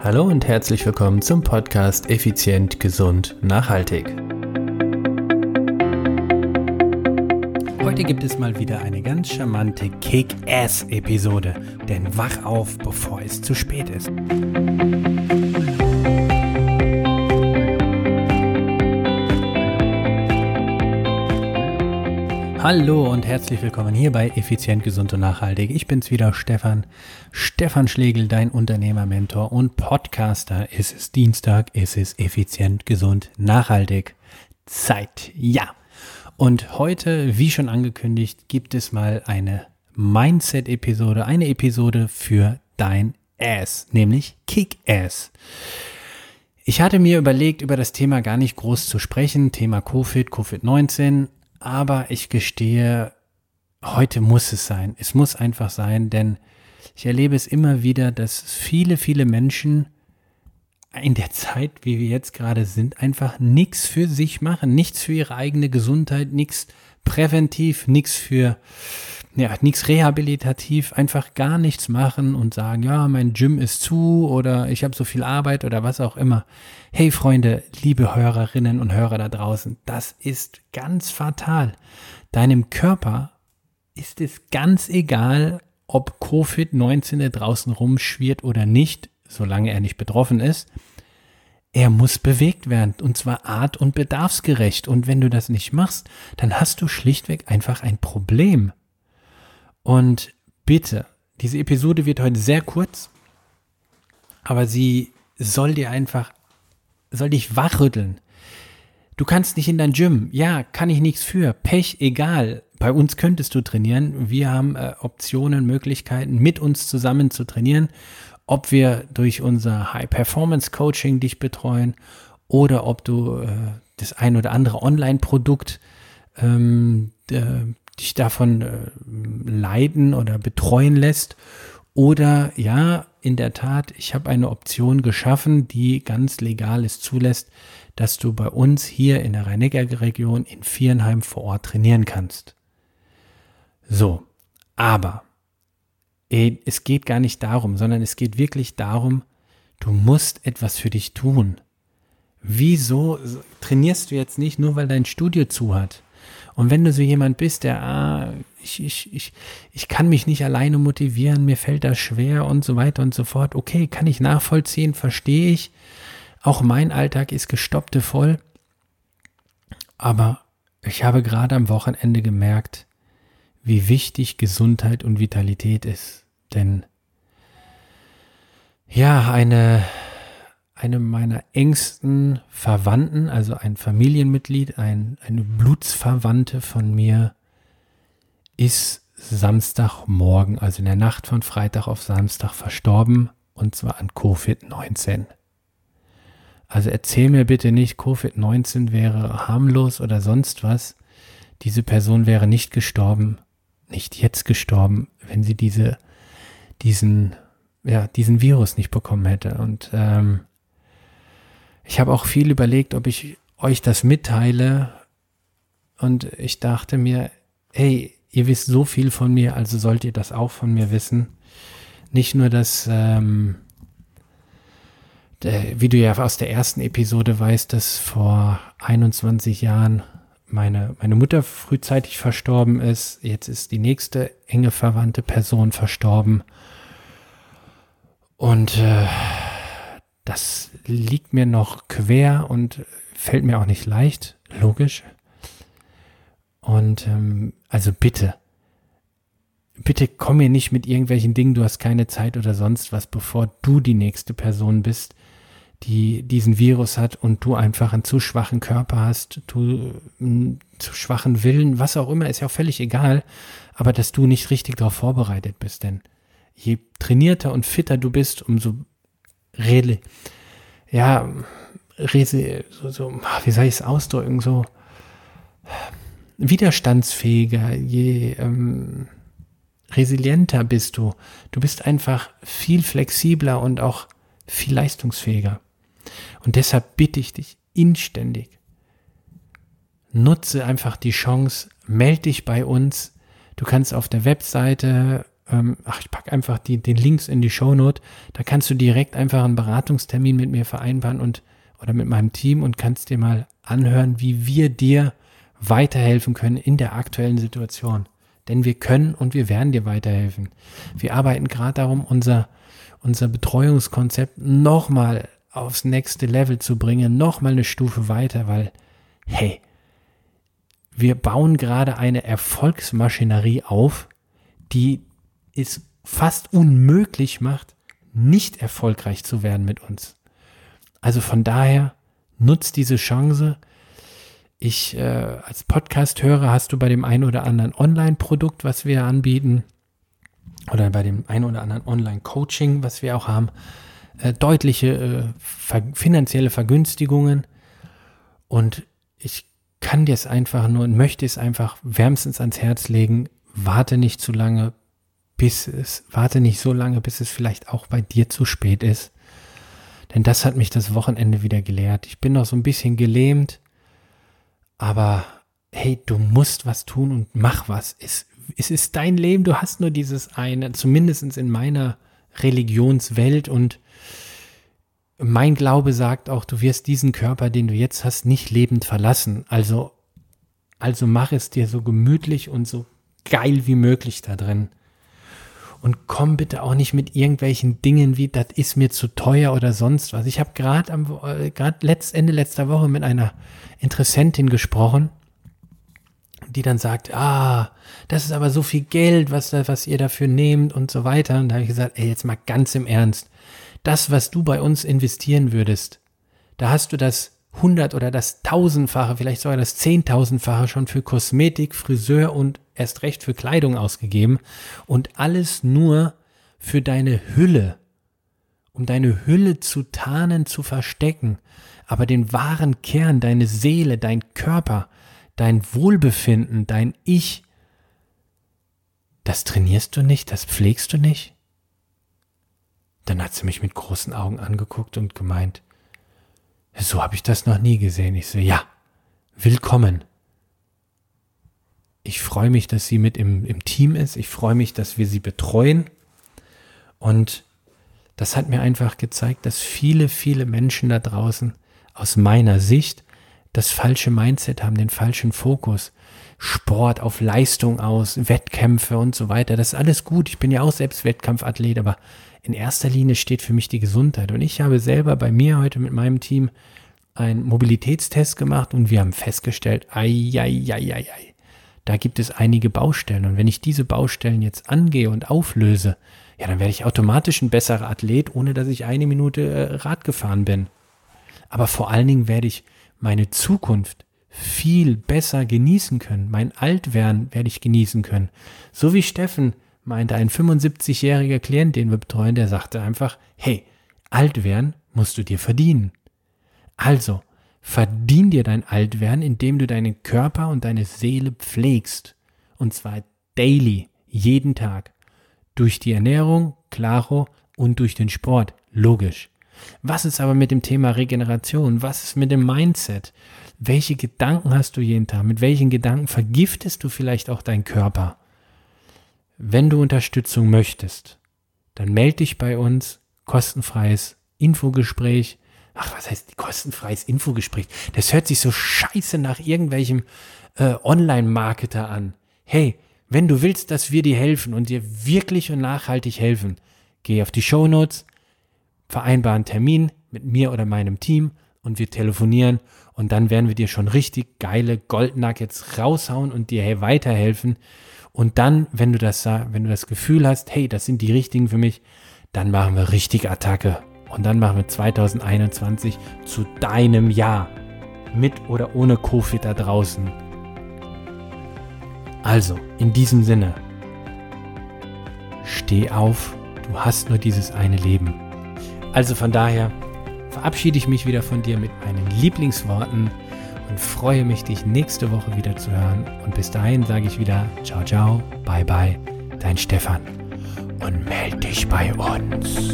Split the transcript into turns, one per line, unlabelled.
Hallo und herzlich willkommen zum Podcast Effizient, Gesund, Nachhaltig. Heute gibt es mal wieder eine ganz charmante Kick-Ass-Episode, denn wach auf, bevor es zu spät ist. Hallo und herzlich willkommen hier bei Effizient, Gesund und Nachhaltig. Ich bin's wieder, Stefan. Stefan Schlegel, dein Unternehmermentor und Podcaster. Es ist Dienstag, es ist effizient, gesund, nachhaltig. Zeit, ja. Und heute, wie schon angekündigt, gibt es mal eine Mindset-Episode, eine Episode für dein Ass, nämlich Kick-Ass. Ich hatte mir überlegt, über das Thema gar nicht groß zu sprechen, Thema Covid, Covid-19, aber ich gestehe, heute muss es sein. Es muss einfach sein, denn ich erlebe es immer wieder, dass viele, viele Menschen in der Zeit, wie wir jetzt gerade sind, einfach nichts für sich machen, nichts für ihre eigene Gesundheit, nichts präventiv, nichts für, ja, nichts rehabilitativ, einfach gar nichts machen und sagen, ja, mein Gym ist zu oder ich habe so viel Arbeit oder was auch immer. Hey Freunde, liebe Hörerinnen und Hörer da draußen, das ist ganz fatal. Deinem Körper ist es ganz egal, ob Covid-19 da draußen rumschwirrt oder nicht, solange er nicht betroffen ist. Er muss bewegt werden und zwar art- und bedarfsgerecht. Und wenn du das nicht machst, dann hast du schlichtweg einfach ein Problem. Und bitte, diese Episode wird heute sehr kurz, aber sie soll dir einfach, soll dich wachrütteln. Du kannst nicht in dein Gym. Ja, kann ich nichts für. Pech, egal. Bei uns könntest du trainieren. Wir haben äh, Optionen, Möglichkeiten, mit uns zusammen zu trainieren. Ob wir durch unser High-Performance-Coaching dich betreuen oder ob du äh, das ein oder andere Online-Produkt ähm, äh, dich davon äh, leiden oder betreuen lässt. Oder ja, in der Tat, ich habe eine Option geschaffen, die ganz legal es zulässt, dass du bei uns hier in der Rhein-Neckar-Region in Vierenheim vor Ort trainieren kannst. So, aber es geht gar nicht darum, sondern es geht wirklich darum, du musst etwas für dich tun. Wieso trainierst du jetzt nicht nur, weil dein Studio zu hat? Und wenn du so jemand bist, der, ah, ich, ich, ich, ich kann mich nicht alleine motivieren, mir fällt das schwer und so weiter und so fort, okay, kann ich nachvollziehen, verstehe ich. Auch mein Alltag ist gestoppte voll. Aber ich habe gerade am Wochenende gemerkt, wie wichtig Gesundheit und Vitalität ist. Denn ja, eine, eine meiner engsten Verwandten, also ein Familienmitglied, ein, eine Blutsverwandte von mir, ist Samstagmorgen, also in der Nacht von Freitag auf Samstag verstorben, und zwar an Covid-19. Also erzähl mir bitte nicht, Covid-19 wäre harmlos oder sonst was. Diese Person wäre nicht gestorben, nicht jetzt gestorben, wenn sie diese, diesen, ja, diesen Virus nicht bekommen hätte. Und ähm, ich habe auch viel überlegt, ob ich euch das mitteile. Und ich dachte mir, hey, ihr wisst so viel von mir, also sollt ihr das auch von mir wissen. Nicht nur, dass, ähm, der, wie du ja aus der ersten Episode weißt, dass vor 21 Jahren meine, meine Mutter frühzeitig verstorben ist. Jetzt ist die nächste enge verwandte Person verstorben. Und äh, das liegt mir noch quer und fällt mir auch nicht leicht, logisch. Und ähm, also bitte, bitte komm mir nicht mit irgendwelchen Dingen, du hast keine Zeit oder sonst was, bevor du die nächste Person bist, die diesen Virus hat und du einfach einen zu schwachen Körper hast, du einen zu schwachen Willen, was auch immer, ist ja auch völlig egal, aber dass du nicht richtig darauf vorbereitet bist, denn je trainierter und fitter du bist, umso rede, ja, rese, so, so, wie soll ich es ausdrücken, so widerstandsfähiger, je ähm, resilienter bist du. Du bist einfach viel flexibler und auch viel leistungsfähiger. Und deshalb bitte ich dich inständig, nutze einfach die Chance, melde dich bei uns. Du kannst auf der Webseite ähm, ach, ich packe einfach die, den Links in die Shownote. Da kannst du direkt einfach einen Beratungstermin mit mir vereinbaren und oder mit meinem Team und kannst dir mal anhören, wie wir dir weiterhelfen können in der aktuellen Situation. Denn wir können und wir werden dir weiterhelfen. Wir arbeiten gerade darum, unser, unser Betreuungskonzept nochmal aufs nächste Level zu bringen, nochmal eine Stufe weiter, weil, hey, wir bauen gerade eine Erfolgsmaschinerie auf, die es fast unmöglich macht, nicht erfolgreich zu werden mit uns. Also von daher nutzt diese Chance. Ich äh, als Podcast-Hörer hast du bei dem einen oder anderen Online-Produkt, was wir anbieten, oder bei dem einen oder anderen Online-Coaching, was wir auch haben, äh, deutliche äh, ver finanzielle Vergünstigungen. Und ich kann dir es einfach nur und möchte es einfach wärmstens ans Herz legen. Warte nicht zu lange, bis es, warte nicht so lange, bis es vielleicht auch bei dir zu spät ist. Denn das hat mich das Wochenende wieder gelehrt. Ich bin noch so ein bisschen gelähmt, aber hey, du musst was tun und mach was. Es, es ist dein Leben, du hast nur dieses eine, zumindest in meiner Religionswelt und mein Glaube sagt auch, du wirst diesen Körper, den du jetzt hast, nicht lebend verlassen. Also, also mach es dir so gemütlich und so geil wie möglich da drin. Und komm bitte auch nicht mit irgendwelchen Dingen wie, das ist mir zu teuer oder sonst was. Ich habe gerade am äh, gerade letzt, Ende letzter Woche mit einer Interessentin gesprochen, die dann sagt, ah, das ist aber so viel Geld, was, was ihr dafür nehmt und so weiter. Und da habe ich gesagt, ey, jetzt mal ganz im Ernst. Das, was du bei uns investieren würdest, da hast du das hundert oder das tausendfache, vielleicht sogar das zehntausendfache schon für Kosmetik, Friseur und erst recht für Kleidung ausgegeben. Und alles nur für deine Hülle, um deine Hülle zu tarnen, zu verstecken, aber den wahren Kern, deine Seele, dein Körper, dein Wohlbefinden, dein Ich, das trainierst du nicht, das pflegst du nicht? Dann hat sie mich mit großen Augen angeguckt und gemeint, so habe ich das noch nie gesehen. Ich so, ja, willkommen. Ich freue mich, dass sie mit im, im Team ist. Ich freue mich, dass wir sie betreuen. Und das hat mir einfach gezeigt, dass viele, viele Menschen da draußen aus meiner Sicht das falsche Mindset haben, den falschen Fokus. Sport auf Leistung aus, Wettkämpfe und so weiter. Das ist alles gut. Ich bin ja auch selbst Wettkampfathlet, aber in erster Linie steht für mich die Gesundheit. Und ich habe selber bei mir heute mit meinem Team einen Mobilitätstest gemacht und wir haben festgestellt, ei, ei, ei, ei, ei, da gibt es einige Baustellen. Und wenn ich diese Baustellen jetzt angehe und auflöse, ja, dann werde ich automatisch ein besserer Athlet, ohne dass ich eine Minute äh, Rad gefahren bin. Aber vor allen Dingen werde ich meine Zukunft viel besser genießen können. Mein Altwerden werde ich genießen können. So wie Steffen meinte ein 75-jähriger Klient, den wir betreuen, der sagte einfach, hey, alt werden musst du dir verdienen. Also, verdien dir dein Altwerden, indem du deinen Körper und deine Seele pflegst. Und zwar daily, jeden Tag. Durch die Ernährung, klaro, und durch den Sport, logisch. Was ist aber mit dem Thema Regeneration? Was ist mit dem Mindset? Welche Gedanken hast du jeden Tag? Mit welchen Gedanken vergiftest du vielleicht auch deinen Körper? Wenn du Unterstützung möchtest, dann melde dich bei uns, kostenfreies Infogespräch. Ach, was heißt kostenfreies Infogespräch? Das hört sich so scheiße nach irgendwelchem äh, Online-Marketer an. Hey, wenn du willst, dass wir dir helfen und dir wirklich und nachhaltig helfen, geh auf die Show Notes, vereinbar einen Termin mit mir oder meinem Team und wir telefonieren und dann werden wir dir schon richtig geile Goldnuggets raushauen und dir hey, weiterhelfen, und dann, wenn du das, wenn du das Gefühl hast, hey, das sind die richtigen für mich, dann machen wir richtig Attacke. Und dann machen wir 2021 zu deinem Jahr. Mit oder ohne Covid da draußen. Also, in diesem Sinne, steh auf, du hast nur dieses eine Leben. Also von daher verabschiede ich mich wieder von dir mit meinen Lieblingsworten und freue mich, dich nächste Woche wieder zu hören. Und bis dahin sage ich wieder ciao, ciao, bye, bye, dein Stefan. Und melde dich bei uns.